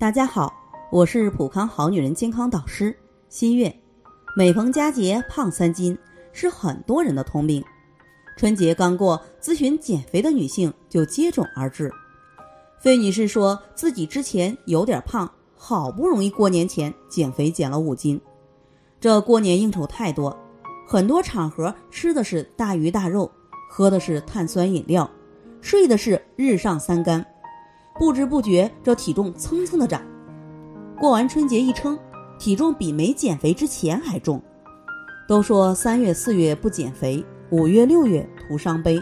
大家好，我是普康好女人健康导师新月。每逢佳节胖三斤是很多人的通病。春节刚过，咨询减肥的女性就接踵而至。费女士说自己之前有点胖，好不容易过年前减肥减了五斤。这过年应酬太多，很多场合吃的是大鱼大肉，喝的是碳酸饮料，睡的是日上三竿。不知不觉，这体重蹭蹭的涨。过完春节一称，体重比没减肥之前还重。都说三月四月不减肥，五月六月徒伤悲。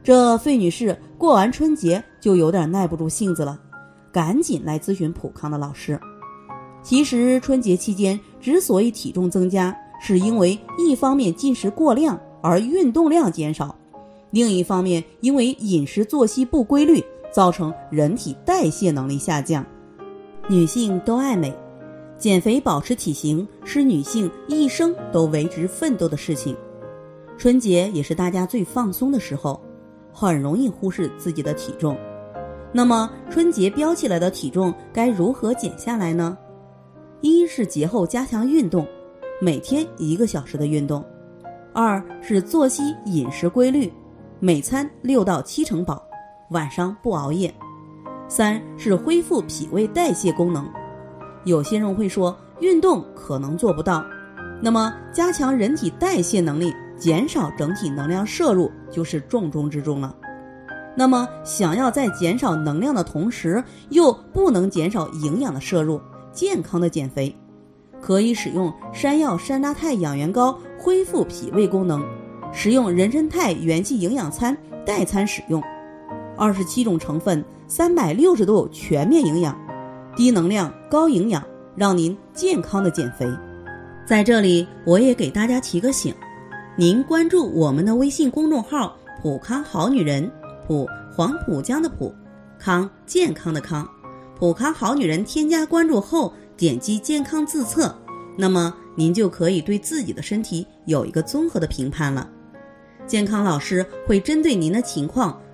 这费女士过完春节就有点耐不住性子了，赶紧来咨询普康的老师。其实春节期间之所以体重增加，是因为一方面进食过量而运动量减少，另一方面因为饮食作息不规律。造成人体代谢能力下降。女性都爱美，减肥保持体型是女性一生都为之奋斗的事情。春节也是大家最放松的时候，很容易忽视自己的体重。那么春节飙起来的体重该如何减下来呢？一是节后加强运动，每天一个小时的运动；二是作息饮食规律，每餐六到七成饱。晚上不熬夜，三是恢复脾胃代谢功能。有些人会说运动可能做不到，那么加强人体代谢能力，减少整体能量摄入就是重中之重了。那么想要在减少能量的同时又不能减少营养的摄入，健康的减肥，可以使用山药山楂肽养元膏恢复脾胃功能，使用人参肽元气营养餐代餐使用。二十七种成分，三百六十度全面营养，低能量高营养，让您健康的减肥。在这里，我也给大家提个醒：您关注我们的微信公众号“普康好女人”，普黄浦江的普，康健康的康，普康好女人。添加关注后，点击健康自测，那么您就可以对自己的身体有一个综合的评判了。健康老师会针对您的情况。